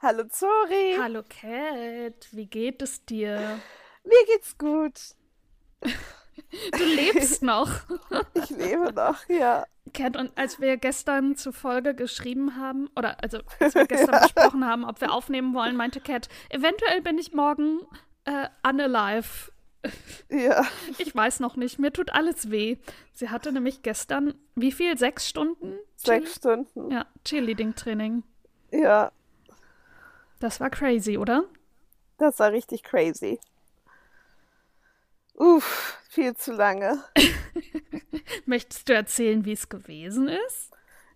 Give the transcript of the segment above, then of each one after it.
Hallo Zori. Hallo Cat, wie geht es dir? Mir geht's gut. Du lebst noch. Ich lebe noch, ja. Cat, und als wir gestern zur Folge geschrieben haben, oder also als wir gestern besprochen haben, ob wir aufnehmen wollen, meinte Cat, eventuell bin ich morgen äh, unalive. Ja. Ich weiß noch nicht, mir tut alles weh. Sie hatte nämlich gestern, wie viel? Sechs Stunden? Sechs Stunden. Ja, Cheerleading-Training. Ja, Das war crazy, oder? das war richtig crazy. Uff, viel zu lange. Möchtest du erzählen, wie es gewesen ist?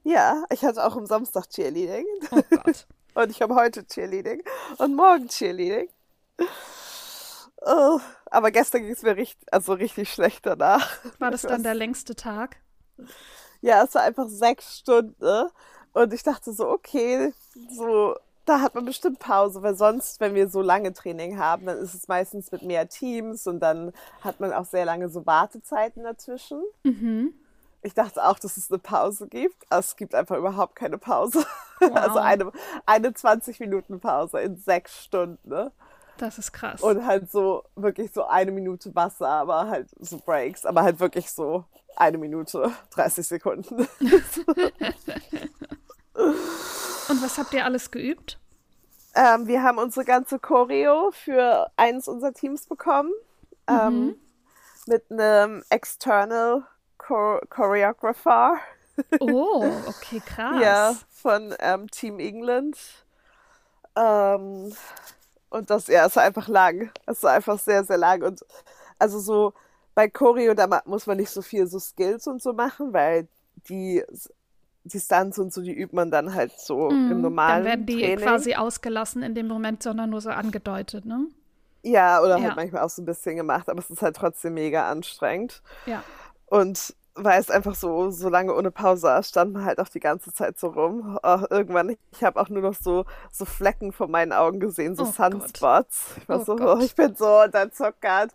Ja, ich hatte auch am Samstag Cheerleading. Oh Gott. Und ich habe heute Cheerleading. Und morgen Cheerleading. Oh, aber gestern ging es mir richtig, also richtig schlecht danach. War das dann der längste Tag? Ja, es war einfach sechs Stunden. Und ich dachte so, okay, so, da hat man bestimmt Pause, weil sonst, wenn wir so lange Training haben, dann ist es meistens mit mehr Teams und dann hat man auch sehr lange so Wartezeiten dazwischen. Mhm. Ich dachte auch, dass es eine Pause gibt, aber es gibt einfach überhaupt keine Pause. Wow. Also eine, eine 20 Minuten Pause in sechs Stunden. Ne? Das ist krass. Und halt so, wirklich so eine Minute Wasser, aber halt so Breaks, aber halt wirklich so eine Minute, 30 Sekunden. Und was habt ihr alles geübt? Ähm, wir haben unsere ganze Choreo für eines unserer Teams bekommen. Ähm, mit einem External Chor Choreographer. Oh, okay, krass. Ja, von ähm, Team England. Ähm, und das, ja, es war einfach lang. Es war einfach sehr, sehr lang. Und also so bei Choreo, da muss man nicht so viel so Skills und so machen, weil die, die Stunts und so, die übt man dann halt so im Mhm, normalen Dann werden die Training. quasi ausgelassen in dem Moment, sondern nur so angedeutet, ne? Ja, oder Ja. halt manchmal auch so ein bisschen gemacht, aber es ist halt trotzdem mega anstrengend. Ja. Und weil es einfach so, so lange ohne Pause stand man halt auch die ganze Zeit so rum. Oh, irgendwann, ich habe auch nur noch so, so Flecken vor meinen Augen gesehen, so Oh Gott. Sunspots. Ich war Oh so, Gott. oh, ich bin so unterzuckert.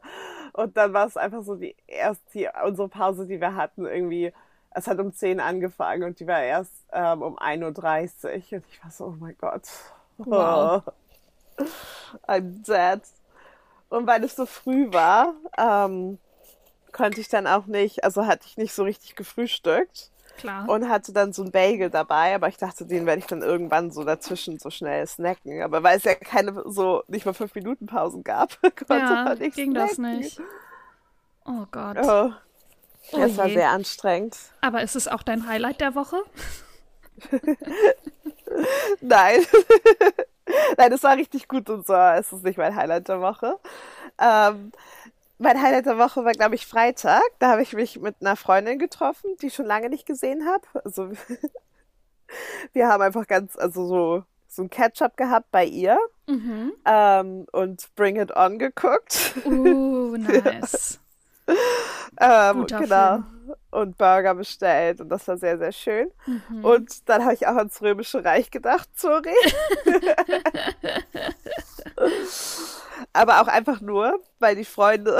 Und dann war es einfach so die erste, die, unsere Pause, die wir hatten, irgendwie, es hat um 10 angefangen und die war erst ähm, um 1.30 Uhr. Und ich war so, oh mein Gott. Wow. Oh, I'm dead. Und weil es so früh war, ähm, konnte ich dann auch nicht, also hatte ich nicht so richtig gefrühstückt Klar. und hatte dann so ein Bagel dabei, aber ich dachte, den werde ich dann irgendwann so dazwischen so schnell snacken. Aber weil es ja keine so, nicht mal fünf Minuten Pausen gab, konnte ja, man nicht ging das snacken. nicht. Oh Gott. Oh, Oh es war je. sehr anstrengend. Aber ist es auch dein Highlight der Woche? Nein. Nein, es war richtig gut und so. Es ist nicht mein Highlight der Woche. Ähm, mein Highlight der Woche war, glaube ich, Freitag. Da habe ich mich mit einer Freundin getroffen, die ich schon lange nicht gesehen habe. Also wir haben einfach ganz, also so, so ein Catch-up gehabt bei ihr Mhm. ähm, und Bring It On geguckt. Uh, nice. Ähm, Guter genau. Und Burger bestellt und das war sehr, sehr schön. Mhm. Und dann habe ich auch ans Römische Reich gedacht, sorry. Aber auch einfach nur, weil die Freundin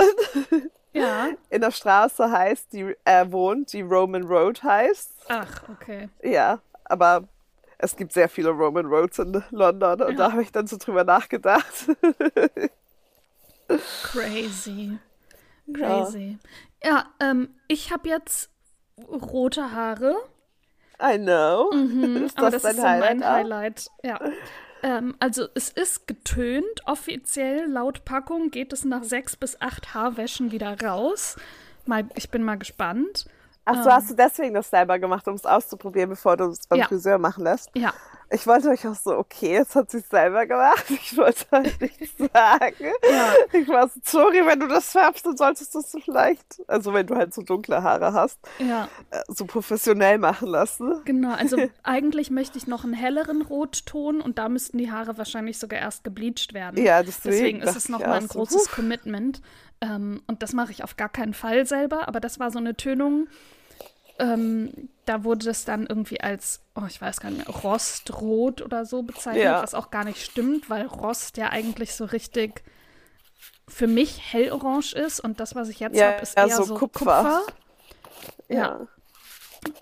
Ja. in der Straße heißt, die äh, wohnt, die Roman Road heißt. Ach, okay. Ja, aber es gibt sehr viele Roman Roads in London und Ja. da habe ich dann so drüber nachgedacht. Crazy. Ja. Crazy. Ja, ähm, ich habe jetzt rote Haare. I know. Mhm, Ist aber das das ist dein so mein Highlight auch? Highlight. Ja. Ähm, also es ist getönt. Offiziell laut Packung geht es nach sechs bis acht Haarwäschen wieder raus. Mal, ich bin mal gespannt. Ach so, hast du deswegen das selber gemacht, um es auszuprobieren, bevor du es beim Ja. Friseur machen lässt? Ja, Ich wollte euch auch so, okay, jetzt hat es selber gemacht. Ich wollte halt nichts sagen. Ja. Ich war so, sorry, wenn du das färbst, dann solltest du es so vielleicht, also wenn du halt so dunkle Haare hast, ja, äh, so professionell machen lassen. genau. Also eigentlich möchte ich noch einen helleren Rotton und da müssten die Haare wahrscheinlich sogar erst gebleicht werden. Ja, deswegen Deswegen ist es nochmal ein so, großes huh. Commitment. Ähm, und das mache ich auf gar keinen Fall selber, aber das war so eine Tönung. Ähm, da wurde das dann irgendwie als, oh, ich weiß gar nicht mehr, Rostrot oder so bezeichnet, Ja. was auch gar nicht stimmt, weil Rost ja eigentlich so richtig für mich hellorange ist und das, was ich jetzt Ja, habe, ist ja, eher so so, Kupfer. Kupfer. Ja.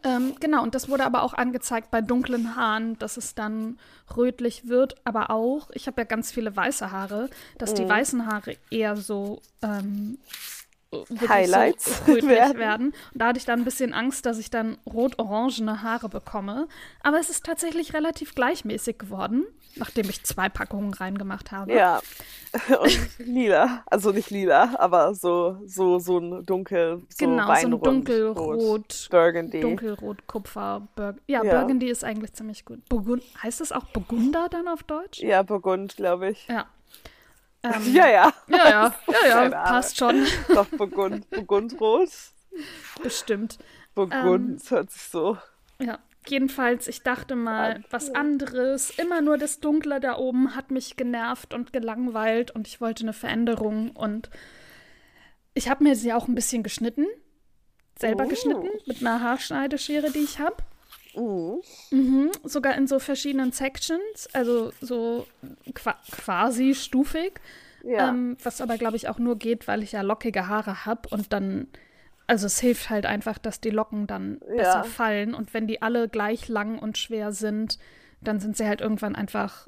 Ähm, genau, und das wurde aber auch angezeigt bei dunklen Haaren, dass es dann rötlich wird, aber auch, ich habe ja ganz viele weiße Haare, dass Mhm. die weißen Haare eher so ähm, Highlights so werden. werden. Und da hatte ich dann ein bisschen Angst, dass ich dann rot-orangene Haare bekomme. Aber es ist tatsächlich relativ gleichmäßig geworden, nachdem ich zwei Packungen reingemacht habe. Ja. Und lila. Also nicht lila, aber so, so, so ein dunkel, so genau, so ein dunkelrot, Burgundy. dunkelrot, Kupfer, Bur ja, Ja. Burgundy ist eigentlich ziemlich gut. Burgund heißt es auch Burgunder dann auf Deutsch? Ja, Burgund, glaube ich. Ja. Ähm, Ja, ja. ja, ja, ja, ja, passt schon, Doch, Burgund. Burgundrot. bestimmt. Burgund, Ähm, hört sich so. Ja, jedenfalls, ich dachte mal, was anderes. Immer nur das Dunkle da oben hat mich genervt und gelangweilt und ich wollte eine Veränderung und ich habe mir sie auch ein bisschen geschnitten. Selber Oh. geschnitten mit einer Haarschneideschere, die ich habe. Mhm. Mhm, sogar in so verschiedenen Sections, also so qua quasi stufig. Ja. Ähm, was aber, glaube ich, auch nur geht, weil ich ja lockige Haare habe und dann, also es hilft halt einfach, dass die Locken dann Ja. besser fallen und wenn die alle gleich lang und schwer sind, dann sind sie halt irgendwann einfach,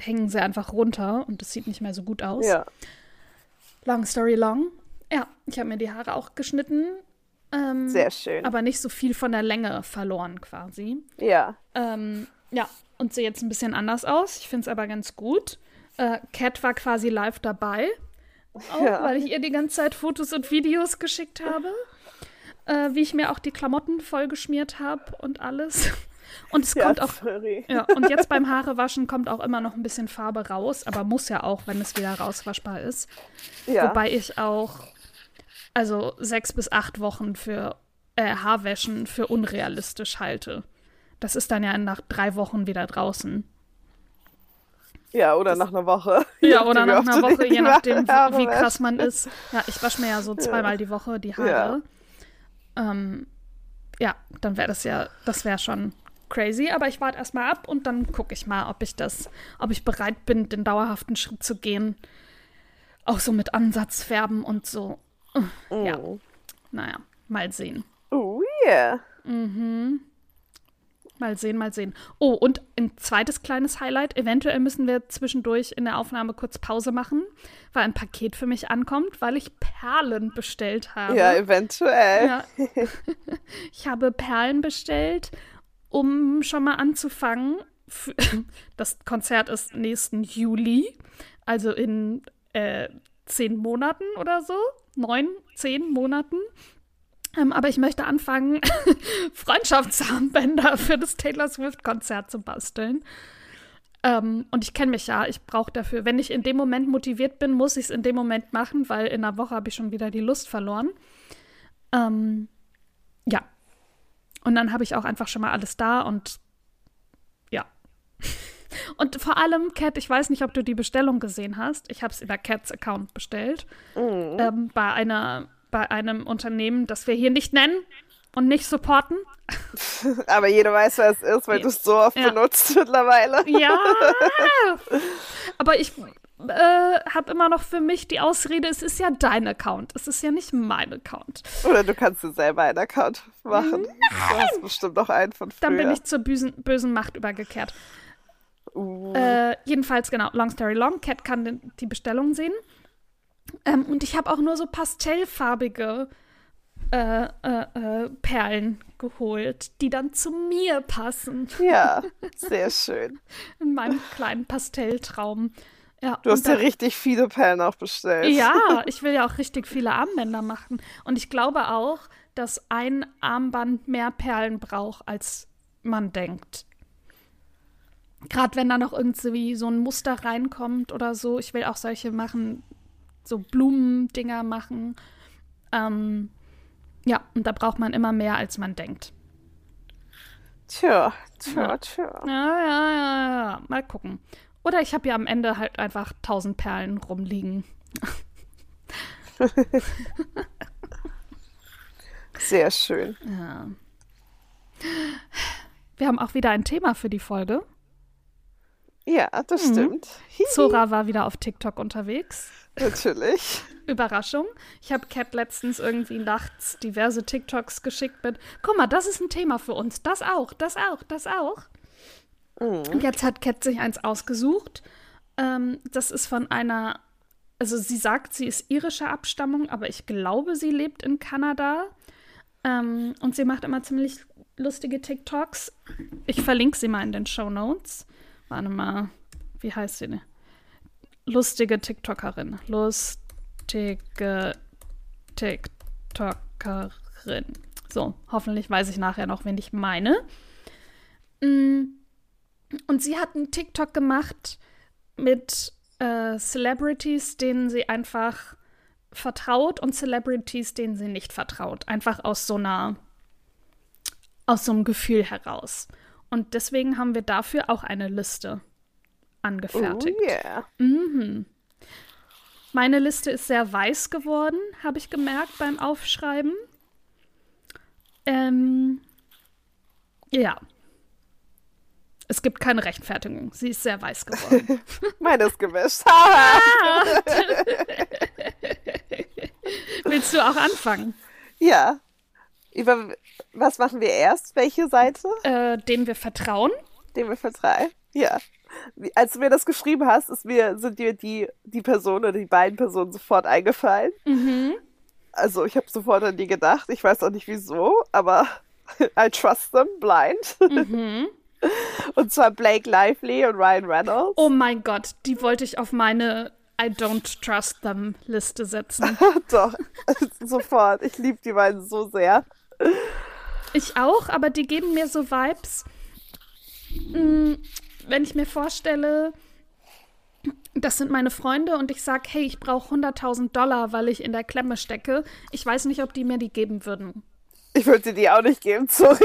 hängen sie einfach runter und es sieht nicht mehr so gut aus. ja. Long story long. Ja, ich habe mir die Haare auch geschnitten, ähm, Sehr schön. aber nicht so viel von der Länge verloren quasi. ja. Ähm, ja, und sehe jetzt ein bisschen anders aus. Ich finde es aber ganz gut. Äh, Cat war quasi live dabei, auch, Ja. weil ich ihr die ganze Zeit Fotos und Videos geschickt habe. Äh, wie ich mir auch die Klamotten vollgeschmiert habe und alles. Und es Ja, kommt auch. sorry. Ja, und jetzt beim Haarewaschen kommt auch immer noch ein bisschen Farbe raus, aber muss ja auch, wenn es wieder rauswaschbar ist. Ja. Wobei ich auch, also sechs bis acht Wochen für äh, Haarwäschen für unrealistisch halte. Das ist dann ja nach drei Wochen wieder draußen. ja, oder nach einer Woche. Ja, oder nach einer Woche, je nachdem, Haare wie krass man ist. Ja, ich wasche mir ja so zweimal die Woche die Haare. Ähm, ja, dann wäre das ja, das wäre schon crazy. Aber ich warte erstmal ab und dann gucke ich mal, ob ich das, ob ich bereit bin, den dauerhaften Schritt zu gehen. Auch so mit Ansatzfärben und so. Ja. Mm. Naja, mal sehen. Oh, yeah. Mal sehen, mal sehen. Oh, und ein zweites kleines Highlight. Eventuell müssen wir zwischendurch in der Aufnahme kurz Pause machen, weil ein Paket für mich ankommt, weil ich Perlen bestellt habe. Ja, eventuell. Ja. Ich habe Perlen bestellt, um schon mal anzufangen. Das Konzert ist nächsten Juli, also in äh, zehn Monaten oder so. Neun, zehn Monaten. Ähm, aber ich möchte anfangen, Freundschaftsarmbänder für das Taylor Swift-Konzert zu basteln. Ähm, und ich kenne mich ja, ich brauche dafür, wenn ich in dem Moment motiviert bin, muss ich es in dem Moment machen, weil in einer Woche habe ich schon wieder die Lust verloren. Ähm, ja. Und dann habe ich auch einfach schon mal alles da und ja. Und vor allem, Cat, ich weiß nicht, ob du die Bestellung gesehen hast. Ich habe es über Cats Account bestellt. Mhm. Ähm, bei, einer, bei einem Unternehmen, das wir hier nicht nennen und nicht supporten. Aber jeder weiß, wer es ist, weil Ja. du es so oft Ja. benutzt mittlerweile. Ja. Aber ich äh, habe immer noch für mich die Ausrede, es ist ja dein Account. Es ist ja nicht mein Account. Oder du kannst dir selber einen Account machen. Du hast bestimmt noch einen von früher. Dann bin ich zur bösen, bösen Macht übergekehrt. Uh, Äh, jedenfalls, genau, Long Story Long. Cat kann den, die Bestellung sehen. Ähm, und ich habe auch nur so pastellfarbige äh, äh, äh, Perlen geholt, die dann zu mir passen. ja, sehr schön. In meinem kleinen Pastelltraum. Ja, Du hast ja richtig viele Perlen auch bestellt. Ja, ich will ja auch richtig viele Armbänder machen. Und ich glaube auch, dass ein Armband mehr Perlen braucht, als man denkt. Gerade wenn da noch irgendwie so ein Muster reinkommt oder so. Ich will auch solche machen, so Blumendinger machen. Ähm, ja, und da braucht man immer mehr, als man denkt. Tja, tja, Ja. tja. Ja, ja, ja, ja. Mal gucken. Oder ich habe ja am Ende halt einfach tausend Perlen rumliegen. Sehr schön. Ja. Wir haben auch wieder ein Thema für die Folge. Ja, das Mhm. stimmt. Hihi, Zora war wieder auf TikTok unterwegs. Natürlich. Überraschung. Ich habe Cat letztens irgendwie nachts diverse TikToks geschickt mit, guck mal, das ist ein Thema für uns. Das auch, das auch, das auch. Mhm. Und jetzt hat Cat sich eins ausgesucht. Ähm, das ist von einer, also sie sagt, sie ist irischer Abstammung, aber ich glaube, sie lebt in Kanada. Ähm, und sie macht immer ziemlich lustige TikToks. Ich verlinke sie mal in den Show Notes. Warte mal, wie heißt sie? Lustige TikTokerin. Lustige TikTokerin. So, hoffentlich weiß ich nachher noch, wen ich meine. Mm, und sie hat einen TikTok gemacht mit äh, Celebrities, denen sie einfach vertraut und Celebrities, denen sie nicht vertraut. Einfach aus so einer, aus so einem Gefühl heraus. Und deswegen haben wir dafür auch eine Liste angefertigt. Oh yeah. Mhm. Meine Liste ist sehr weiß geworden, habe ich gemerkt beim Aufschreiben. Ähm, ja. Es gibt keine Rechtfertigung. Sie ist sehr weiß geworden. Meine ist gewischt. Willst du auch anfangen? Ja. Über was machen wir erst? Welche Seite? Äh, dem wir vertrauen. Dem wir vertrauen. Ja. Wie, als du mir das geschrieben hast, ist mir, sind dir die, die Person oder die beiden Personen sofort eingefallen. Mhm. Also ich habe sofort an die gedacht. Ich weiß auch nicht wieso, aber I trust them blind. Mhm. Und zwar Blake Lively und Ryan Reynolds. Oh mein Gott, die wollte ich auf meine I don't trust them Liste setzen. Doch, sofort. Ich liebe die beiden so sehr. Ich auch, aber die geben mir so Vibes. Hm, wenn ich mir vorstelle, das sind meine Freunde und ich sage, hey, ich brauche 100.000 Dollar, weil ich in der Klemme stecke. Ich weiß nicht, ob die mir die geben würden. Ich würde dir die auch nicht geben, sorry.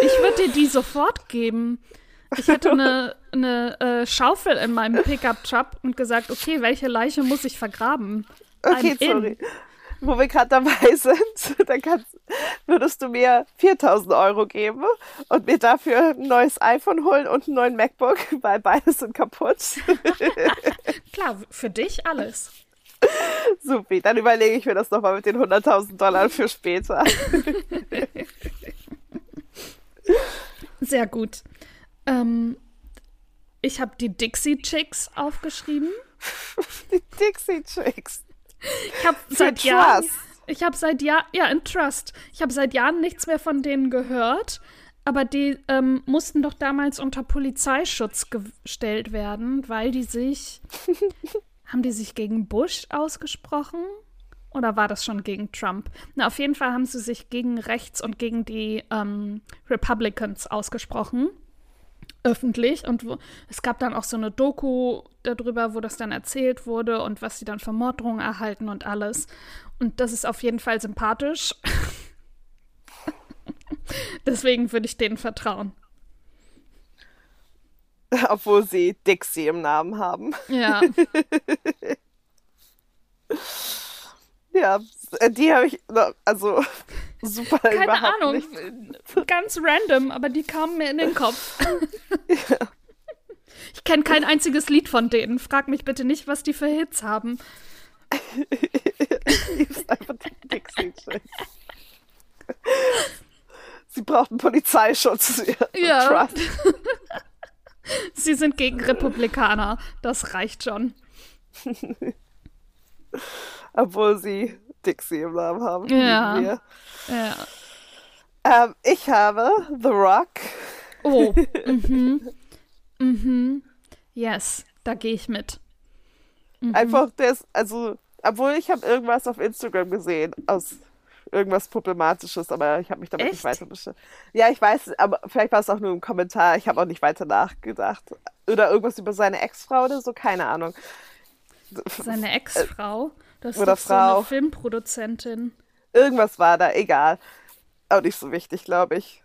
ich würde dir die sofort geben. Ich hätte eine, eine äh, Schaufel in meinem Pickup-Truck und gesagt, okay, welche Leiche muss ich vergraben? Okay, I'm sorry. In wo wir gerade dabei sind, dann kannst, würdest du mir 4000 Euro geben und mir dafür ein neues iPhone holen und einen neuen MacBook, weil beides sind kaputt. Klar, für dich alles. Supi, dann überlege ich mir das nochmal mit den 100.000 Dollar für später. Sehr gut. Ähm, ich habe die Dixie Chicks aufgeschrieben. Die Dixie Chicks. Ich habe seit Jahren. Ich habe seit Jahren. Ja, in Trust. Ich habe seit Jahren nichts mehr von denen gehört. Aber die ähm, mussten doch damals unter Polizeischutz gestellt werden, weil die sich. haben die sich gegen Bush ausgesprochen? Oder war das schon gegen Trump? Na, auf jeden Fall haben sie sich gegen rechts und gegen die ähm, Republicans ausgesprochen öffentlich und wo, es gab dann auch so eine Doku darüber, wo das dann erzählt wurde und was sie dann für Morddrohungen erhalten und alles. Und das ist auf jeden Fall sympathisch. Deswegen würde ich denen vertrauen. Obwohl sie Dixie im Namen haben. Ja. ja, die habe ich also super Keine Ahnung, nicht. ganz random, aber die kamen mir in den Kopf. ja. Ich kenne kein einziges Lied von denen. Frag mich bitte nicht, was die für Hits haben. lieb's einfach die Dixie. Sie brauchten Polizeischutz. Ja. Sie sind gegen Republikaner. Das reicht schon. Obwohl sie Dixie im Namen haben. Ja. ja. Ähm, ich habe The Rock. Oh. mhm. Mhm. Yes, da gehe ich mit. Mhm. Einfach, der ist, also, obwohl ich habe irgendwas auf Instagram gesehen aus irgendwas Problematisches, aber ich habe mich damit Echt? nicht weiter beschäftigt. Ja, ich weiß, aber vielleicht war es auch nur ein Kommentar. Ich habe auch nicht weiter nachgedacht. Oder irgendwas über seine Ex-Frau oder so, keine Ahnung. Seine Ex-Frau? Das ist Oder Frau. So eine Filmproduzentin. Irgendwas war da, egal. Auch nicht so wichtig, glaube ich.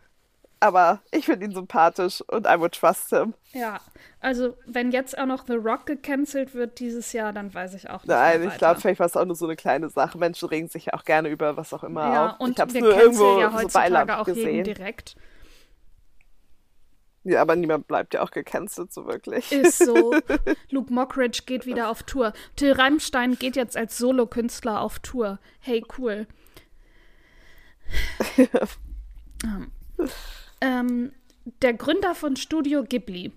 Aber ich finde ihn sympathisch und I would trust him. Ja, also wenn jetzt auch noch The Rock gecancelt wird dieses Jahr, dann weiß ich auch nicht. Nein, ich glaube, vielleicht war es auch nur so eine kleine Sache. Menschen regen sich ja auch gerne über was auch immer ja, auf. Und ich habe es nur irgendwo ja so Beilagen auch gesehen. direkt. Ja, aber niemand bleibt ja auch gecancelt, so wirklich. Ist so. Luke Mockridge geht wieder auf Tour. Till Reimstein geht jetzt als Solokünstler auf Tour. Hey, cool. ähm, ähm, der Gründer von Studio Ghibli.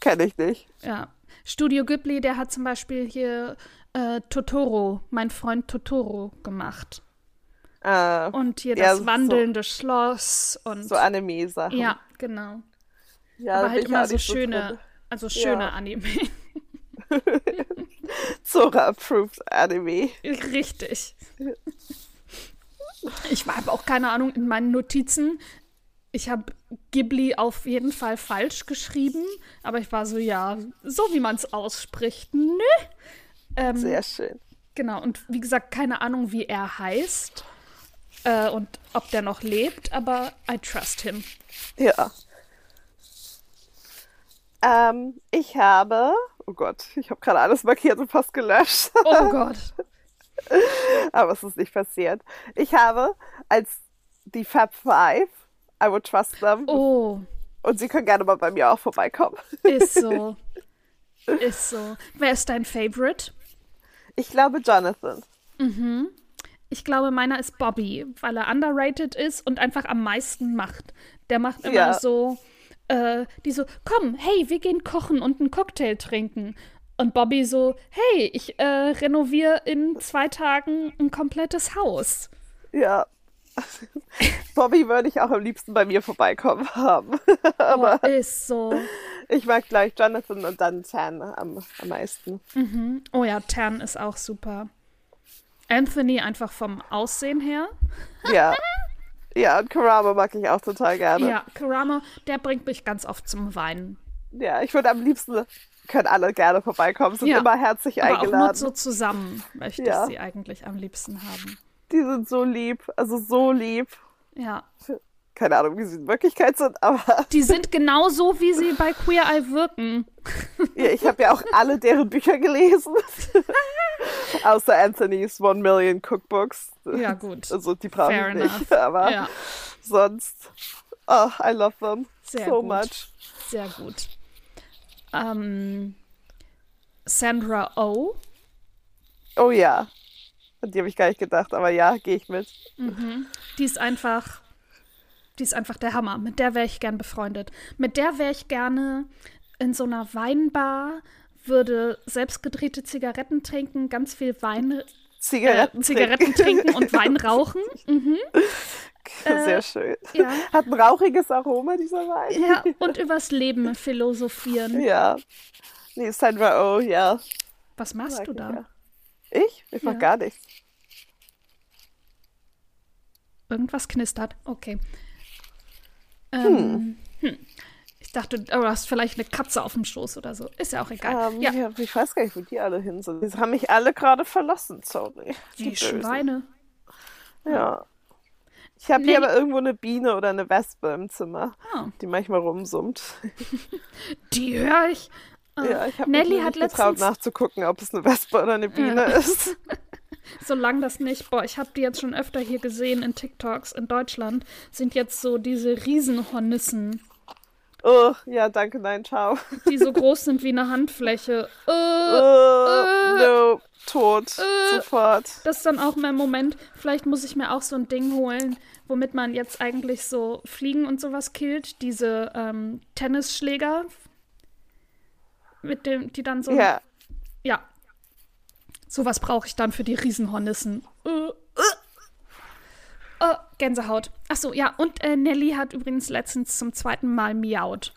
Kenne ich nicht. Ja. Studio Ghibli, der hat zum Beispiel hier äh, Totoro, mein Freund Totoro, gemacht. Äh, Und hier ja, das so- wandelnde Schloss und so Anime-Sachen. ja, genau. ja, Aber halt immer so schöne, drin. also schöne Ja. Anime. Zora-approved Anime. Richtig. Ich habe auch keine Ahnung in meinen Notizen. Ich habe Ghibli auf jeden Fall falsch geschrieben, aber ich war so, ja, so wie man es ausspricht. Nö. Ähm, Sehr schön. Genau, und wie gesagt, keine Ahnung, wie er heißt äh, und ob der noch lebt, aber I trust him. Ja. Ähm, ich habe, oh Gott, ich habe gerade alles markiert und fast gelöscht, Oh Gott. aber es ist nicht passiert. Ich habe als die Fab Five, I would trust them, Oh, und sie können gerne mal bei mir auch vorbeikommen. ist so. Ist so. Wer ist dein Favorite? Ich glaube Jonathan. Ich glaube, meiner ist Bobby, weil er underrated ist und einfach am meisten macht. Der macht immer Ja. so, äh, die so, komm, hey, wir gehen kochen und einen Cocktail trinken. Und Bobby so, hey, ich äh, renoviere in zwei Tagen ein komplettes Haus. Ja. Bobby würde ich auch am liebsten bei mir vorbeikommen haben. Aber ist so. Ich mag gleich Jonathan und dann Tan am, am meisten. Oh ja, Tan ist auch super. Anthony einfach vom Aussehen her. Ja. Ja, und Karama mag ich auch total gerne. Ja, Karama, der bringt mich ganz oft zum Weinen. Ja, ich würde am liebsten, können alle gerne vorbeikommen, sind Ja, immer herzlich Aber auch nur eingeladen. so zusammen möchte Ja. ich sie eigentlich am liebsten haben. Die sind so lieb, also so lieb. Ja. Keine Ahnung, wie sie in Wirklichkeit sind, aber Die sind genauso, wie sie bei Queer Eye wirken. ja, ich habe ja auch alle deren Bücher gelesen. Außer Anthony's One Million Cookbooks. Ja, gut. Also die brauche Fair ich nicht. enough. Aber Ja, sonst, oh, I love them Sehr so gut. much. sehr gut. Ähm, Sandra Oh. Oh ja. An die habe ich gar nicht gedacht, aber ja, gehe ich mit. Die ist einfach, die ist einfach der Hammer. Mit der wäre ich gern befreundet. Mit der wäre ich gerne in so einer Weinbar, würde selbstgedrehte Zigaretten trinken, ganz viel Wein, äh, Zigaretten, Zigaretten trinken und Wein rauchen. Mhm. Sehr schön. Ja. Hat ein rauchiges Aroma, dieser Wein. ja, und übers Leben philosophieren. Ja. Nee, Sandra Oh, ja. Was machst Mag du da? ja. Ich? Ich mach Ja. gar nichts. Irgendwas knistert. Okay. Ähm, hm. Ich dachte, oh, du hast vielleicht eine Katze auf dem Schoß oder so. Ist ja auch egal. Ähm, ja, ja. ich weiß gar nicht, wo die alle hin sind. Die haben mich alle gerade verlassen, sorry. die Bösen. Schweine. Ja. Ich habe hier aber irgendwo eine Biene oder eine Wespe im Zimmer, Ah. die manchmal rumsummt. Die höre ich. Ja, ich habe mich Nelly hat getraut letztens, nachzugucken, ob es eine Wespe oder eine Biene ist. solange das nicht, boah, ich habe die jetzt schon öfter hier gesehen in TikToks in Deutschland, sind jetzt so diese Riesenhornissen, Oh, ja, danke, nein, ciao. die so groß sind wie eine Handfläche. Äh, Oh, no, tot, äh. sofort. Das ist dann auch mein Moment. Vielleicht muss ich mir auch so ein Ding holen, womit man jetzt eigentlich so Fliegen und sowas killt. Diese ähm, Tennisschläger, mit dem, die dann so. Ja, Ja. Sowas brauche ich dann für die Riesenhornissen. Äh, äh. Oh, Gänsehaut. Achso, ja, und äh, Nelly hat übrigens letztens zum zweiten Mal miaut.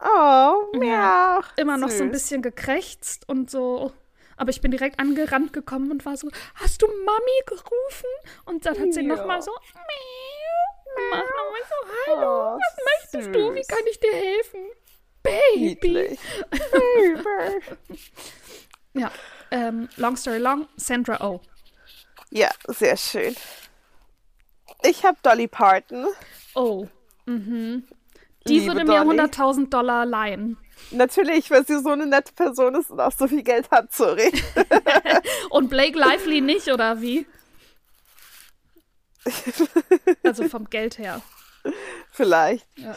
oh, miau. Immer noch so ein Süß. bisschen gekrächzt und so. Aber ich bin direkt angerannt gekommen und war so, hast du Mami gerufen? Und dann hat sie Ja. nochmal so, miau. Und ich so, hallo, Oh, was möchtest du? Wie süß. kann ich dir helfen? Baby. Niedlich. Ja, ähm, long story long, Sandra Oh. Ja, sehr schön. Ich habe Dolly Parton. Oh, mhm. Die Liebe würde mir Dolly. 100.000 Dollar leihen. Natürlich, weil sie so eine nette Person ist und auch so viel Geld hat, sorry. Und Blake Lively nicht, oder wie? Also vom Geld her. Vielleicht. Ja.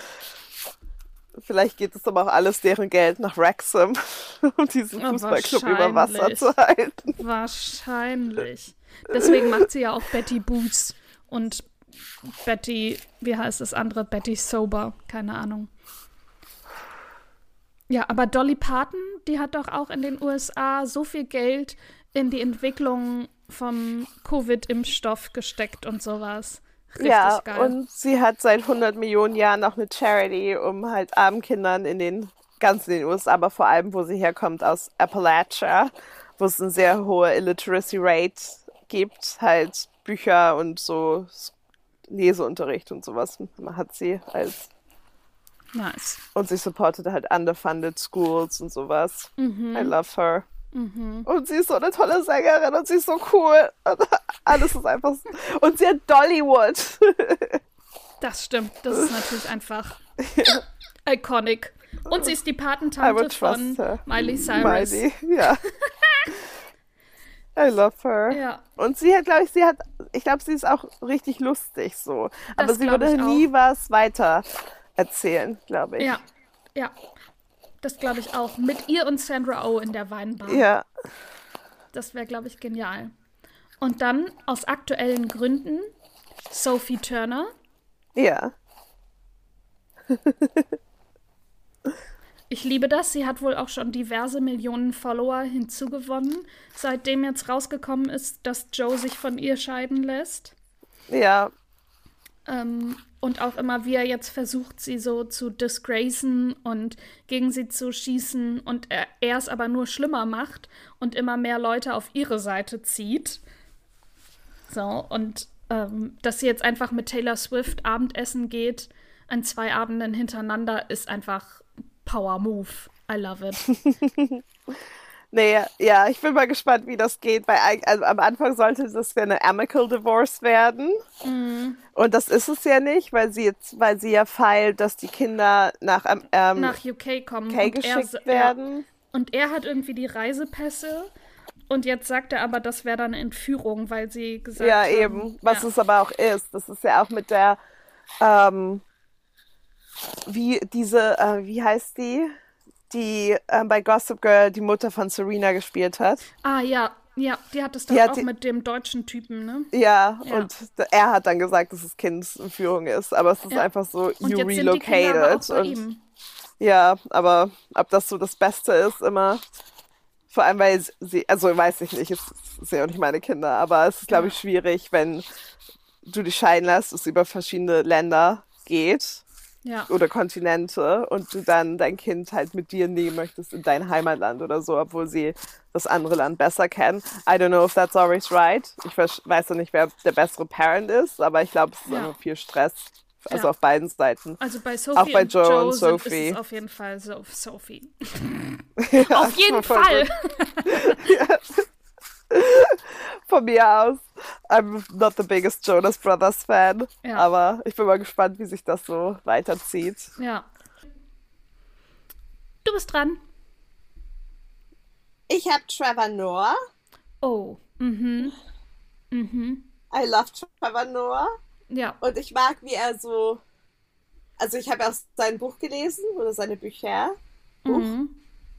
Vielleicht geht es aber auch alles deren Geld nach Wrexham, um diesen Ja, Fußballclub über Wasser zu halten. Wahrscheinlich. Deswegen macht sie ja auch Betty Boots und Betty, wie heißt das andere? Betty Sober, keine Ahnung. Ja, aber Dolly Parton, die hat doch auch in den USA so viel Geld in die Entwicklung vom Covid-Impfstoff gesteckt und sowas. Richtig ja, geil. und sie hat seit 100 Millionen Jahren noch eine Charity, um halt armen Kindern in den ganzen den USA, aber vor allem, wo sie herkommt, aus Appalachia, wo es eine sehr hohe Illiteracy Rate gibt, halt Bücher und so Leseunterricht und sowas hat sie als nice. und sie supportet halt underfunded schools und sowas. Mhm. I love her. Und sie ist so eine tolle Sängerin und sie ist so cool. Und alles ist einfach so. Und sie hat Dollywood. Das stimmt. Das ist natürlich einfach iconic. Und sie ist die Patentante von her. Miley Cyrus. Miley, ja. I love her. Ja. Und sie hat, glaube ich, sie hat, ich glaube, sie ist auch richtig lustig so. Aber sie würde nie was weiter erzählen, glaube ich. Ja, ja. Das glaube ich auch. Mit ihr und Sandra Oh in der Weinbar. Ja. Das wäre, glaube ich, genial. Und dann aus aktuellen Gründen Sophie Turner. Ja. Ich liebe das. Sie hat wohl auch schon diverse Millionen Follower hinzugewonnen, seitdem jetzt rausgekommen ist, dass Joe sich von ihr scheiden lässt. Ja. Ähm, und auch immer, wie er jetzt versucht, sie so zu disgracen und gegen sie zu schießen und er, er es aber nur schlimmer macht und immer mehr Leute auf ihre Seite zieht. So, und ähm, dass sie jetzt einfach mit Taylor Swift Abendessen geht an zwei Abenden hintereinander, ist einfach Power Move. I love it. Nee, ja, ich bin mal gespannt, wie das geht. Weil also am Anfang sollte das ja eine amicable divorce werden. Mhm. Und das ist es ja nicht, weil sie jetzt, weil sie ja feilt, dass die Kinder nach, ähm, Nach UK kommen. UK und er, geschickt ja, werden. Und er hat irgendwie die Reisepässe. Und jetzt sagt er aber, das wäre dann Entführung, weil sie gesagt Ja, haben. eben. Was ja. es aber auch ist. Das ist ja auch mit der, ähm, wie diese, äh, wie heißt die? Die ähm, bei Gossip Girl die Mutter von Serena gespielt hat. Ah, ja. Ja, die hat es dann auch die- mit dem deutschen Typen, ne? Ja, Ja. und er hat dann gesagt, dass es Kindsentführung ist, aber es ist Ja. einfach so, Und you jetzt sind die Kinder aber auch relocated. bei Und ihm. ja, aber ob das so das Beste ist, immer. Vor allem, weil sie, also weiß ich nicht, es sind ja auch nicht meine Kinder, aber es ist, glaube ich, schwierig, wenn du dich scheiden lässt, es über verschiedene Länder geht Ja. oder Kontinente und du dann dein Kind halt mit dir nehmen möchtest in dein Heimatland oder so, obwohl sie das andere Land besser kennen. I don't know if that's always right. Ich weiß ja nicht, wer der bessere Parent ist, aber ich glaube, es ist Ja. einfach viel Stress. Also Ja. auf beiden Seiten. Also bei Sophie Auch bei und Joe und Sophie. ist es auf jeden Fall so Sophie. Ja, auf jeden Fall. gut. Von mir aus. I'm not the biggest Jonas Brothers Fan. Ja. Aber ich bin mal gespannt, wie sich das so weiterzieht. Ja. Du bist dran. Ich habe Trevor Noah. Oh. Mhm. Mhm. I love Trevor Noah. Ja. Und ich mag, wie er so. Also, ich habe auch sein Buch gelesen oder seine Bücher. Buch? Mhm.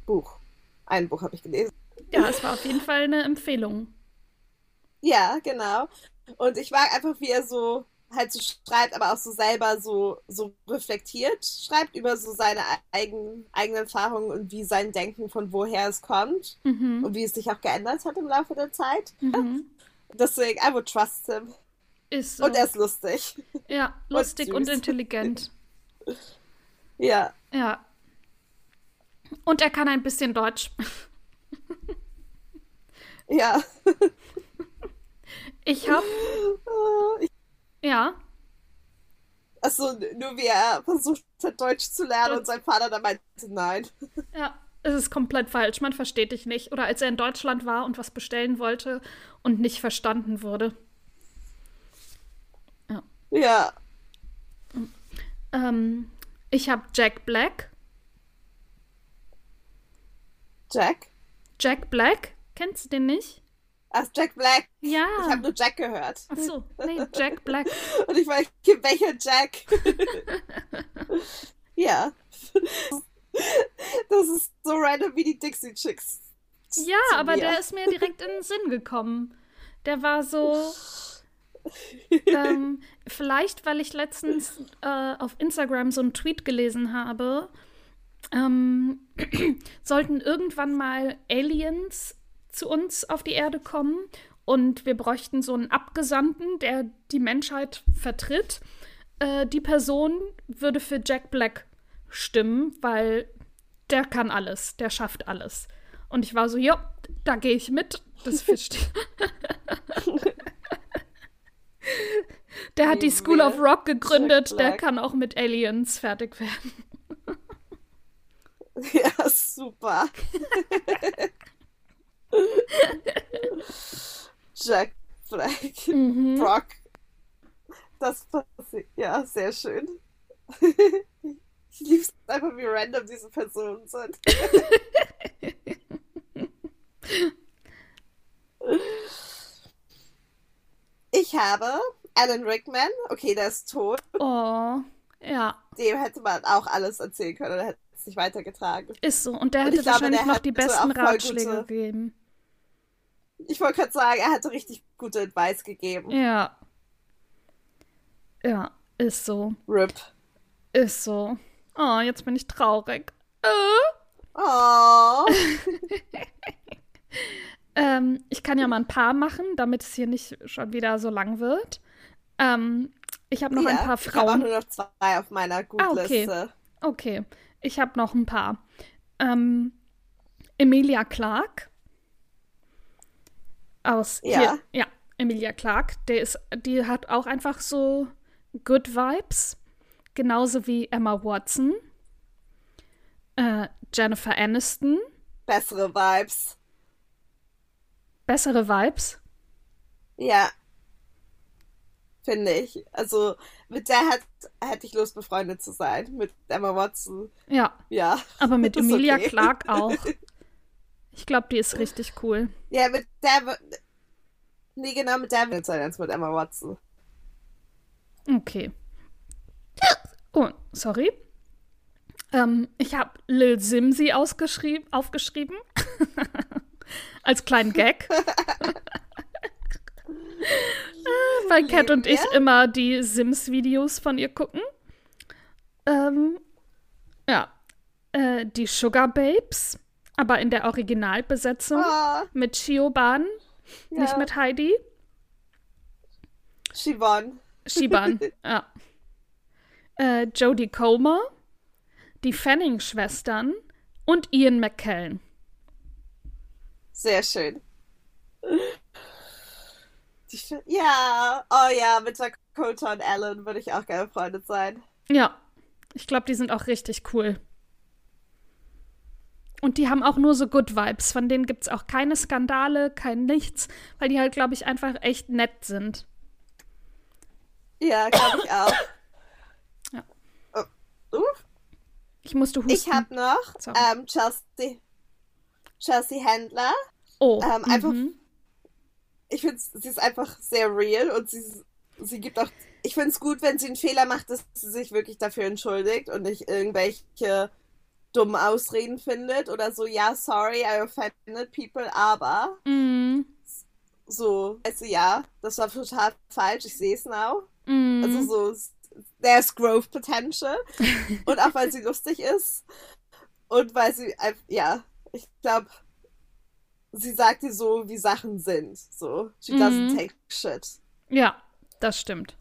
Buch. Ein Buch habe ich gelesen. Ja, es war auf jeden Fall eine Empfehlung. Ja, genau. Und ich mag einfach, wie er so halt so schreibt, aber auch so selber so, so reflektiert schreibt über so seine eigen, eigenen Erfahrungen und wie sein Denken von woher es kommt Mhm. und wie es sich auch geändert hat im Laufe der Zeit. Mhm. Deswegen, I would trust him. Ist so. Und er ist lustig. ja, lustig und, süß. intelligent. Ja. Ja. Und er kann ein bisschen Deutsch. Ja. Ich habe, Ich- ja, Also nur wie er versucht hat, Deutsch zu lernen und sein Vater dann meinte, nein. ja, es ist komplett falsch. Man versteht dich nicht. Oder als er in Deutschland war und was bestellen wollte und nicht verstanden wurde. Ja. Ähm, ich habe Jack Black. Jack? Jack Black, kennst du den nicht? Ach, Jack Black. Ja. Ich habe nur Jack gehört. Ach so, nee, Jack Black. Und ich war, welcher Jack? ja. Das ist so random wie die Dixie Chicks. Ja, aber mir. der ist mir direkt in den Sinn gekommen. Der war so. ähm, vielleicht, weil ich letztens äh, auf Instagram so einen Tweet gelesen habe, ähm, sollten irgendwann mal Aliens zu uns auf die Erde kommen und wir bräuchten so einen Abgesandten, der die Menschheit vertritt. Äh, die Person würde für Jack Black stimmen, weil der kann alles, der schafft alles. Und ich war so, ja, da gehe ich mit. Das verstehe Der hat die School of Rock gegründet, der kann auch mit Aliens fertig werden. Super. Jack Black. Mhm. Brock. Das passiert. Ja, sehr schön. Ich liebe es einfach, wie random diese Personen sind. ich habe Alan Rickman. Okay, der ist tot. Oh, ja. Dem hätte man auch alles erzählen können. Nicht weitergetragen. Ist so. Und der hätte und wahrscheinlich glaube, noch die besten Ratschläge gute... gegeben. Ich wollte gerade sagen, er hatte richtig gute Advice gegeben. Ja. Ja, ist so. RIP. Ist so. Oh, jetzt bin ich traurig. Äh. Oh. ähm, ich kann ja mal ein paar machen, damit es hier nicht schon wieder so lang wird. Ähm, ich habe noch ja, ein paar Frauen. Ich habe nur noch zwei auf meiner Gutliste. Ah, okay. okay, ich habe noch ein paar. Ähm, Emilia Clark aus ja. hier, ja, Emilia Clark, der ist, die hat auch einfach so Good Vibes, genauso wie Emma Watson, äh, Jennifer Aniston. Bessere Vibes. Bessere Vibes? Ja. Finde ich. Also, mit der hat, hätte ich Lust, befreundet zu sein. Mit Emma Watson. Ja. Ja. Aber mit Emilia okay. Clark auch. Ich glaube, die ist richtig cool. Ja, mit der. Nee, genau, mit der wird sein als mit Emma Watson. Okay. Oh, sorry. Ähm, ich habe Lil Simsi aufgeschrieben. als kleinen Gag. Weil Cat und ich immer die Sims-Videos von ihr gucken. Ähm, ja. Äh, die Sugar Babes aber in der Originalbesetzung oh. mit Shioban, ja. nicht mit Heidi. Shiban. Shiban, ja. Äh, Jodie Comer, die Fanning-Schwestern und Ian McKellen. Sehr schön. Ja, oh ja, mit Dakota und Alan würde ich auch gerne befreundet sein. Ja, ich glaube, die sind auch richtig cool. Und die haben auch nur so Good Vibes. Von denen gibt es auch keine Skandale, kein Nichts, weil die halt, glaube ich, einfach echt nett sind. Ja, glaube ich auch. ja. Oh. Uh. Ich musste husten. Ich habe noch ähm, Chelsea, Chelsea Handler. Oh. Ähm, einfach, mhm. Ich finde, sie ist einfach sehr real und sie, sie gibt auch. Ich finde es gut, wenn sie einen Fehler macht, dass sie sich wirklich dafür entschuldigt und nicht irgendwelche dummen Ausreden findet oder so, ja, sorry, I offended people, aber mm. so, also ja, das war total falsch, ich sehe es now. Mm. Also so, there's growth potential. und auch weil sie lustig ist und weil sie, ja, ich glaube, sie sagt dir so, wie Sachen sind. So, she doesn't take shit. Ja, das stimmt.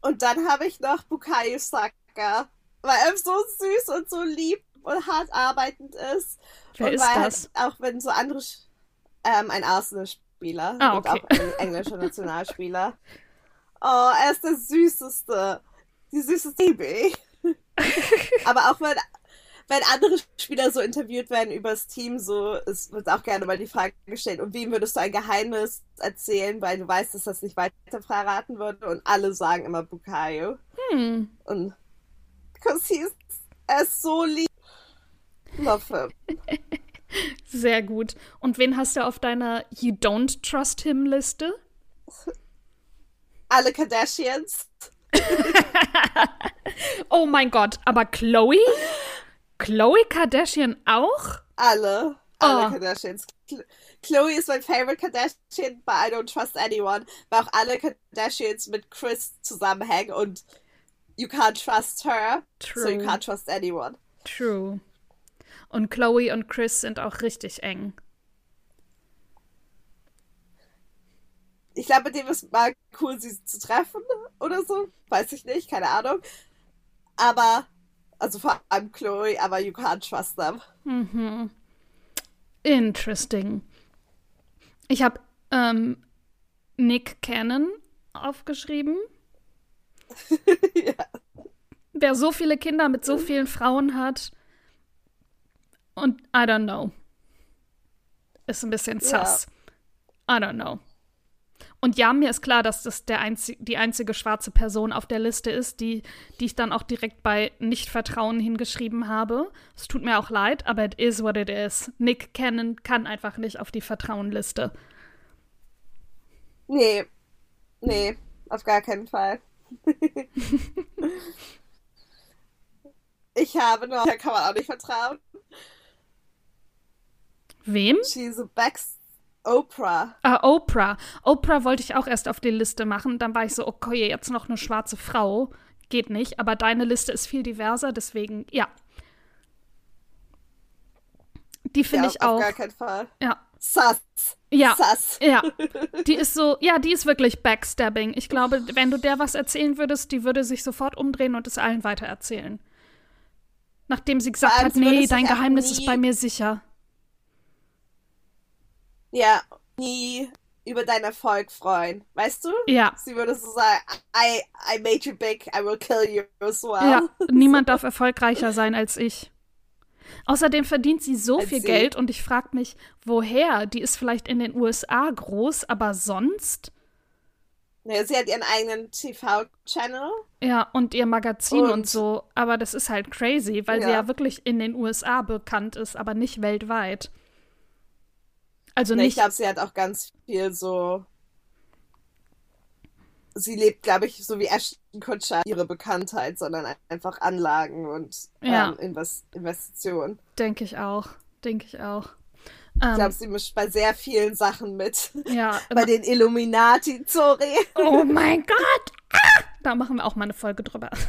Und dann habe ich noch Bukayo Saka weil er so süß und so lieb und hart arbeitend ist. Wer und ist weil das? Halt auch wenn so andere ähm, ein Arsenal-Spieler ah, okay. und auch ein englischer Nationalspieler. Oh, er ist der süßeste. Die süßeste Baby. Aber auch wenn, wenn andere Spieler so interviewt werden über das Team, so es wird auch gerne mal die Frage gestellt, und wem würdest du ein Geheimnis erzählen, weil du weißt, dass das nicht weiter verraten würde und alle sagen immer Bukayo. Hm. Und because he's ist so lieb. Love him. Sehr gut. Und wen hast du auf deiner You Don't Trust Him Liste? Alle Kardashians. oh mein Gott, aber Chloe? Chloe Kardashian auch? Alle. Alle Oh. Kardashians. Chloe ist mein favorite Kardashian, but I don't trust anyone. Weil auch alle Kardashians mit Chris zusammenhängen und you can't trust her, so you True. can't trust anyone. True. Und Chloe und Chris sind auch richtig eng. Ich glaube, mit dem ist mal cool, sie zu treffen oder so. Weiß ich nicht, keine Ahnung. Aber, also vor allem Chloe, aber you can't trust them. Mhm. Interesting. Ich habe ähm, Nick Cannon aufgeschrieben. ja. Wer so viele Kinder mit so vielen Frauen hat und I don't know. Ist ein bisschen Ja. sus. I don't know. Und ja, mir ist klar, dass das der einzi die einzige schwarze Person auf der Liste ist, die, die ich dann auch direkt bei Nichtvertrauen hingeschrieben habe. Es tut mir auch leid, aber it is what it is. Nick Cannon kann einfach nicht auf die Vertrauenliste. Nee. Nee, auf gar keinen Fall. ich habe noch, da kann man auch nicht vertrauen. Wem? She's a Bex Oprah. Ah, Oprah. Oprah wollte ich auch erst auf die Liste machen. Dann war ich so, okay, jetzt noch eine schwarze Frau. Geht nicht. Aber deine Liste ist viel diverser, deswegen, ja. Die finde ja, ich auf auch. gar keinen Fall. Ja. Sus. Ja. Sus. Ja. Die ist so, ja, die ist wirklich Backstabbing. Ich glaube, wenn du der was erzählen würdest, die würde sich sofort umdrehen und es allen weitererzählen. Nachdem sie gesagt hat, nee, dein Geheimnis ist bei mir sicher. Ja, nie über deinen Erfolg freuen. Weißt du? Ja. Sie würde so sagen, I, I made you big, I will kill you as well. Ja, niemand darf erfolgreicher sein als ich. Außerdem verdient sie so Als viel sie. Geld und ich frage mich, woher? Die ist vielleicht in den USA groß, aber sonst? Ja, sie hat ihren eigenen TV-Channel. Ja, und ihr Magazin und, Und- so. Aber das ist halt crazy, weil sie Ja. ja wirklich in den USA bekannt ist, aber nicht weltweit. Also Ne, Ich nicht. glaube, sie hat auch ganz viel so. Sie lebt, glaube ich, so wie Ashton Kutcher ihre Bekanntheit, sondern einfach Anlagen und Ja. ähm, Invest Investitionen. Denke ich auch. Denke ich auch. Ich Ähm, glaube, sie mischt bei sehr vielen Sachen mit. ja, Bei den Illuminati, sorry. Oh mein Gott! Ah! Da machen wir auch mal eine Folge drüber.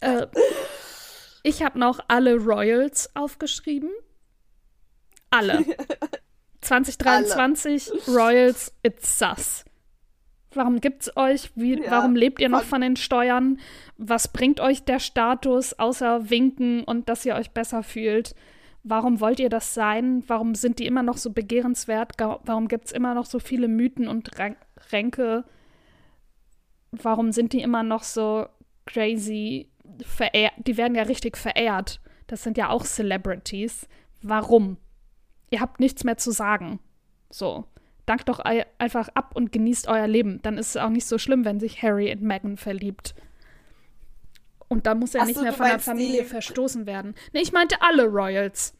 äh, ich habe noch alle Royals aufgeschrieben. Alle. 2023 Royals, it's sus. Warum gibt's euch? Wie, Ja, warum lebt ihr noch von- den Steuern? Was bringt euch der Status außer winken und dass ihr euch besser fühlt? Warum wollt ihr das sein? Warum sind die immer noch so begehrenswert? Warum gibt's immer noch so viele Mythen und Ränke? Warum sind die immer noch so crazy verehrt? Die werden ja richtig verehrt. Das sind ja auch Celebrities. Warum? Ihr habt nichts mehr zu sagen. So. Dankt doch ei- einfach ab und genießt euer Leben. Dann ist es auch nicht so schlimm, wenn sich Harry in Meghan verliebt. Und dann muss er Ach nicht so, mehr von der Familie die- verstoßen werden. Nee, ich meinte alle Royals.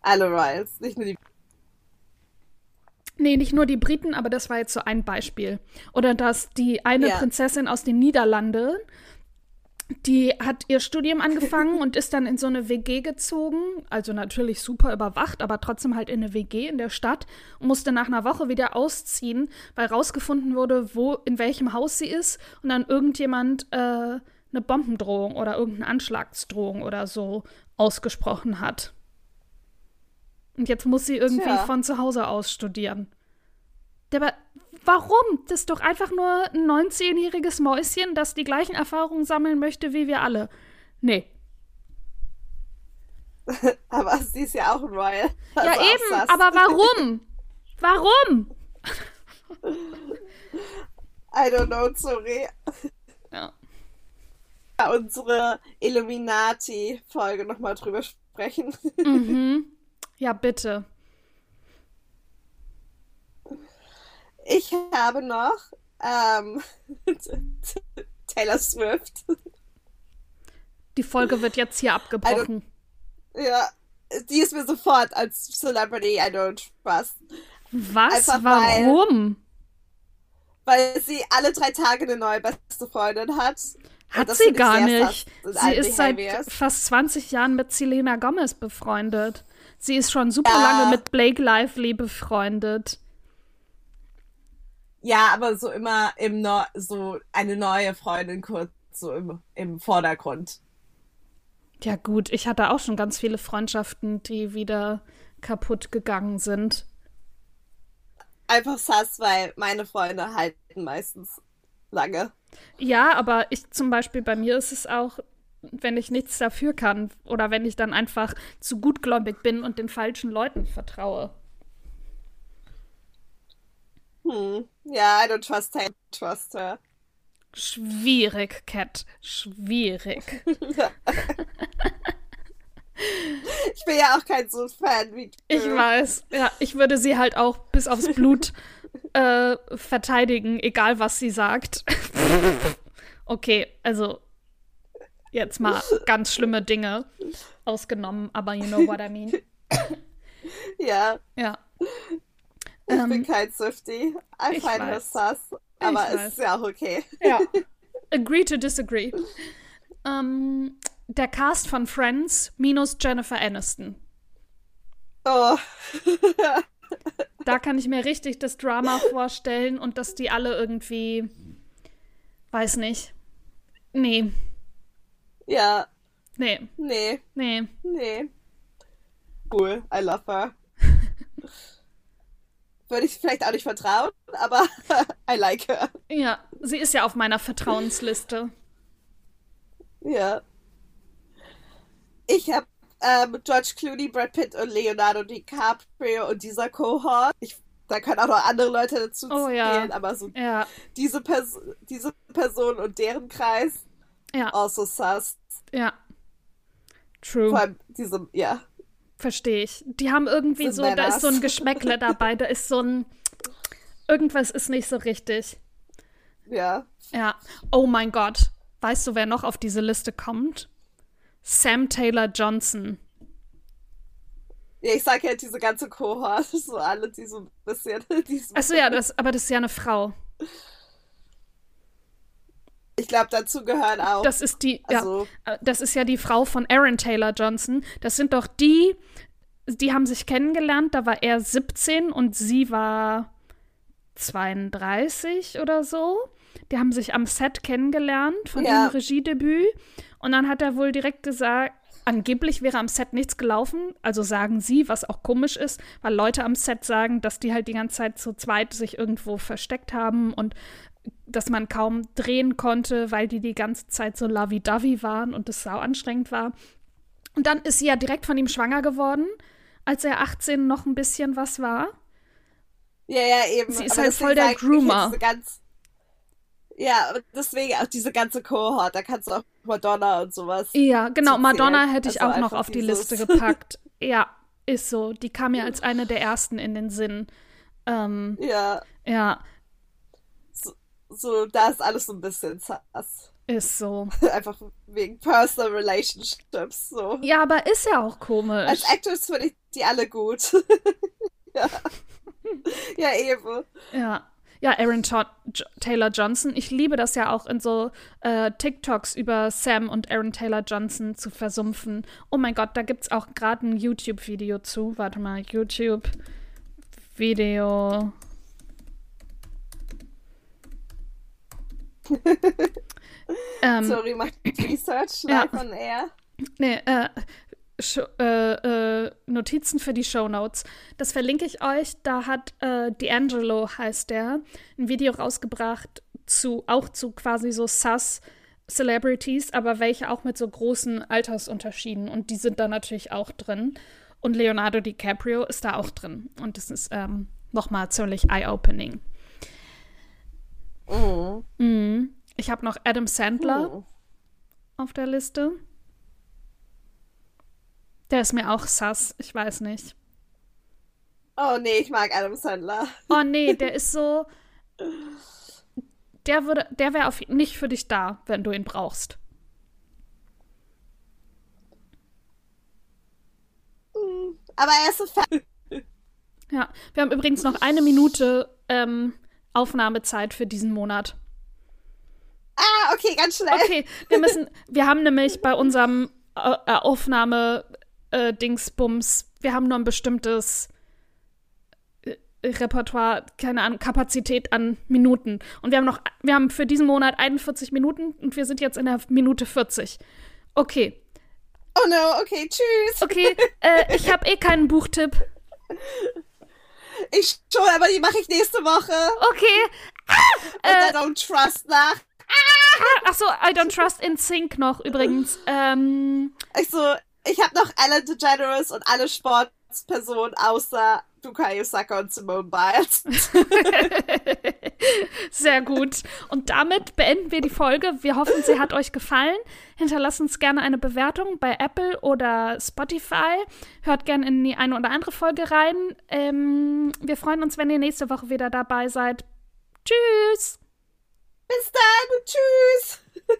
Alle Royals, nicht nur die. Nee, nicht nur die Briten, aber das war jetzt so ein Beispiel. Oder dass die eine Ja. Prinzessin aus den Niederlanden, die hat ihr Studium angefangen und ist dann in so eine WG gezogen. Also natürlich super überwacht, aber trotzdem halt in eine WG in der Stadt und musste nach einer Woche wieder ausziehen, weil rausgefunden wurde, wo, in welchem Haus sie ist und dann irgendjemand äh, eine Bombendrohung oder irgendeine Anschlagsdrohung oder so ausgesprochen hat. Und jetzt muss sie irgendwie Tja. von zu Hause aus studieren. Aber warum? Das ist doch einfach nur ein 19-jähriges Mäuschen, das die gleichen Erfahrungen sammeln möchte wie wir alle. Nee. Aber sie ist ja auch ein Royal. Ja, Also auch eben, aber warum? Warum? I don't know, sorry. Ja. Ja, Unsere Illuminati-Folge nochmal drüber sprechen. Mhm. Ja, bitte. Ich habe noch ähm, Taylor Swift. Die Folge wird jetzt hier abgebrochen. Ja, die ist mir sofort als Celebrity I don't trust. Was? Einfach Warum? Weil, weil sie alle drei Tage eine neue beste Freundin hat. Hat sie gar nicht. Sie ist seit fast 20 Jahren mit Selena Gomez befreundet. Sie ist schon super ja. lange mit Blake Lively befreundet. Ja, aber so immer im no so eine neue Freundin kurz so im, im Vordergrund. Ja, gut, ich hatte auch schon ganz viele Freundschaften, die wieder kaputt gegangen sind. Einfach sass, weil meine Freunde halten meistens lange. Ja, aber ich zum Beispiel, bei mir ist es auch, wenn ich nichts dafür kann oder wenn ich dann einfach zu gutgläubig bin und den falschen Leuten vertraue. Hm. Ja, I don't trust her. Trust her. Schwierig, Cat. Schwierig. ich bin ja auch kein so Fan wie du. Ich weiß. Ja, ich würde sie halt auch bis aufs Blut äh, verteidigen, egal was sie sagt. okay, also jetzt mal ganz schlimme Dinge ausgenommen, aber you know what I mean. ja. Ja. Ich ähm, bin kein Swifty. I find her sus. Aber es ist ja auch okay. Ja. Agree to disagree. Ähm, der Cast von Friends minus Jennifer Aniston. Oh. da kann ich mir richtig das Drama vorstellen und dass die alle irgendwie. Weiß nicht. Nee. Ja. Nee. Nee. Nee. Nee. Cool. I love her. Würde ich vielleicht auch nicht vertrauen, aber I like her. Ja, sie ist ja auf meiner Vertrauensliste. Ja. Ich habe ähm, George Clooney, Brad Pitt und Leonardo DiCaprio und dieser Cohort. Ich, da können auch noch andere Leute dazu oh, zählen, ja. aber so ja. diese, Pers diese Person und deren Kreis. Ja. Also sus. Ja. True. Vor allem diese, ja. Verstehe ich. Die haben irgendwie so, da ist so ein Geschmäckle dabei, da ist so ein. Irgendwas ist nicht so richtig. Ja. Ja. Oh mein Gott. Weißt du, wer noch auf diese Liste kommt? Sam Taylor Johnson. Ja, ich sag ja diese ganze Kohort, so alle, die so ein bisschen. Achso, ja, das, aber das ist ja eine Frau. Ich glaube, dazu gehören auch. Das ist die, also, ja, äh, das ist ja die Frau von Aaron Taylor Johnson. Das sind doch die, die haben sich kennengelernt, da war er 17 und sie war 32 oder so. Die haben sich am Set kennengelernt von ja. ihrem Regiedebüt. Und dann hat er wohl direkt gesagt, angeblich wäre am Set nichts gelaufen. Also sagen sie, was auch komisch ist, weil Leute am Set sagen, dass die halt die ganze Zeit zu zweit sich irgendwo versteckt haben und dass man kaum drehen konnte, weil die die ganze Zeit so lovey-dovey waren und es sau anstrengend war. Und dann ist sie ja direkt von ihm schwanger geworden, als er 18 noch ein bisschen was war. Ja, ja, eben. Sie ist Aber halt voll der Groomer. Ganz, ja, deswegen auch diese ganze Cohort, da kannst du auch Madonna und sowas. Ja, genau, Madonna hätte ich also auch noch auf die Liste gepackt. ja, ist so. Die kam mir als eine der ersten in den Sinn. Ähm, ja. Ja, so, da ist alles so ein bisschen sass. Ist so. Einfach wegen Personal Relationships, so. Ja, aber ist ja auch komisch. Als Actress finde ich die alle gut. ja. ja, eben. Ja. Ja, Aaron Taylor Johnson. Ich liebe das ja auch in so äh, TikToks über Sam und Aaron Taylor Johnson zu versumpfen. Oh mein Gott, da gibt es auch gerade ein YouTube-Video zu. Warte mal, YouTube-Video. Ähm, Sorry, macht Research live ja. on air. Nee, äh, äh, äh, Notizen für die Show Notes. Das verlinke ich euch. Da hat äh, D'Angelo, heißt der, ein Video rausgebracht zu, auch zu quasi so Sus Celebrities, aber welche auch mit so großen Altersunterschieden. Und die sind da natürlich auch drin. Und Leonardo DiCaprio ist da auch drin. Und das ist ähm, nochmal ziemlich eye-opening. Oh. Mhm. Ich habe noch Adam Sandler oh. auf der Liste. Der ist mir auch sass, ich weiß nicht. Oh nee, ich mag Adam Sandler. Oh nee, der ist so. Der würde, der wäre nicht für dich da, wenn du ihn brauchst. Mm, aber er ist so Ja, wir haben übrigens noch eine Minute. Ähm, Aufnahmezeit für diesen Monat. Ah, okay, ganz schnell. Okay, wir müssen, wir haben nämlich bei unserem äh, äh Aufnahme-Dingsbums, äh, wir haben nur ein bestimmtes äh, Repertoire, keine Ahnung, Kapazität an Minuten. Und wir haben noch, wir haben für diesen Monat 41 Minuten und wir sind jetzt in der Minute 40. Okay. Oh no, okay, tschüss. Okay, äh, ich habe eh keinen Buchtipp. Ich schon, aber die mache ich nächste Woche. Okay. Ah, und äh, I don't trust nach. Ah, achso, I don't trust in Sync noch übrigens. Ähm, ich so, ich habe noch Ellen DeGeneres und alle Sportspersonen außer Bukayo Saka und Simone Biles. Sehr gut. Und damit beenden wir die Folge. Wir hoffen, sie hat euch gefallen. Hinterlasst uns gerne eine Bewertung bei Apple oder Spotify. Hört gerne in die eine oder andere Folge rein. Ähm, wir freuen uns, wenn ihr nächste Woche wieder dabei seid. Tschüss! Bis dann! Tschüss!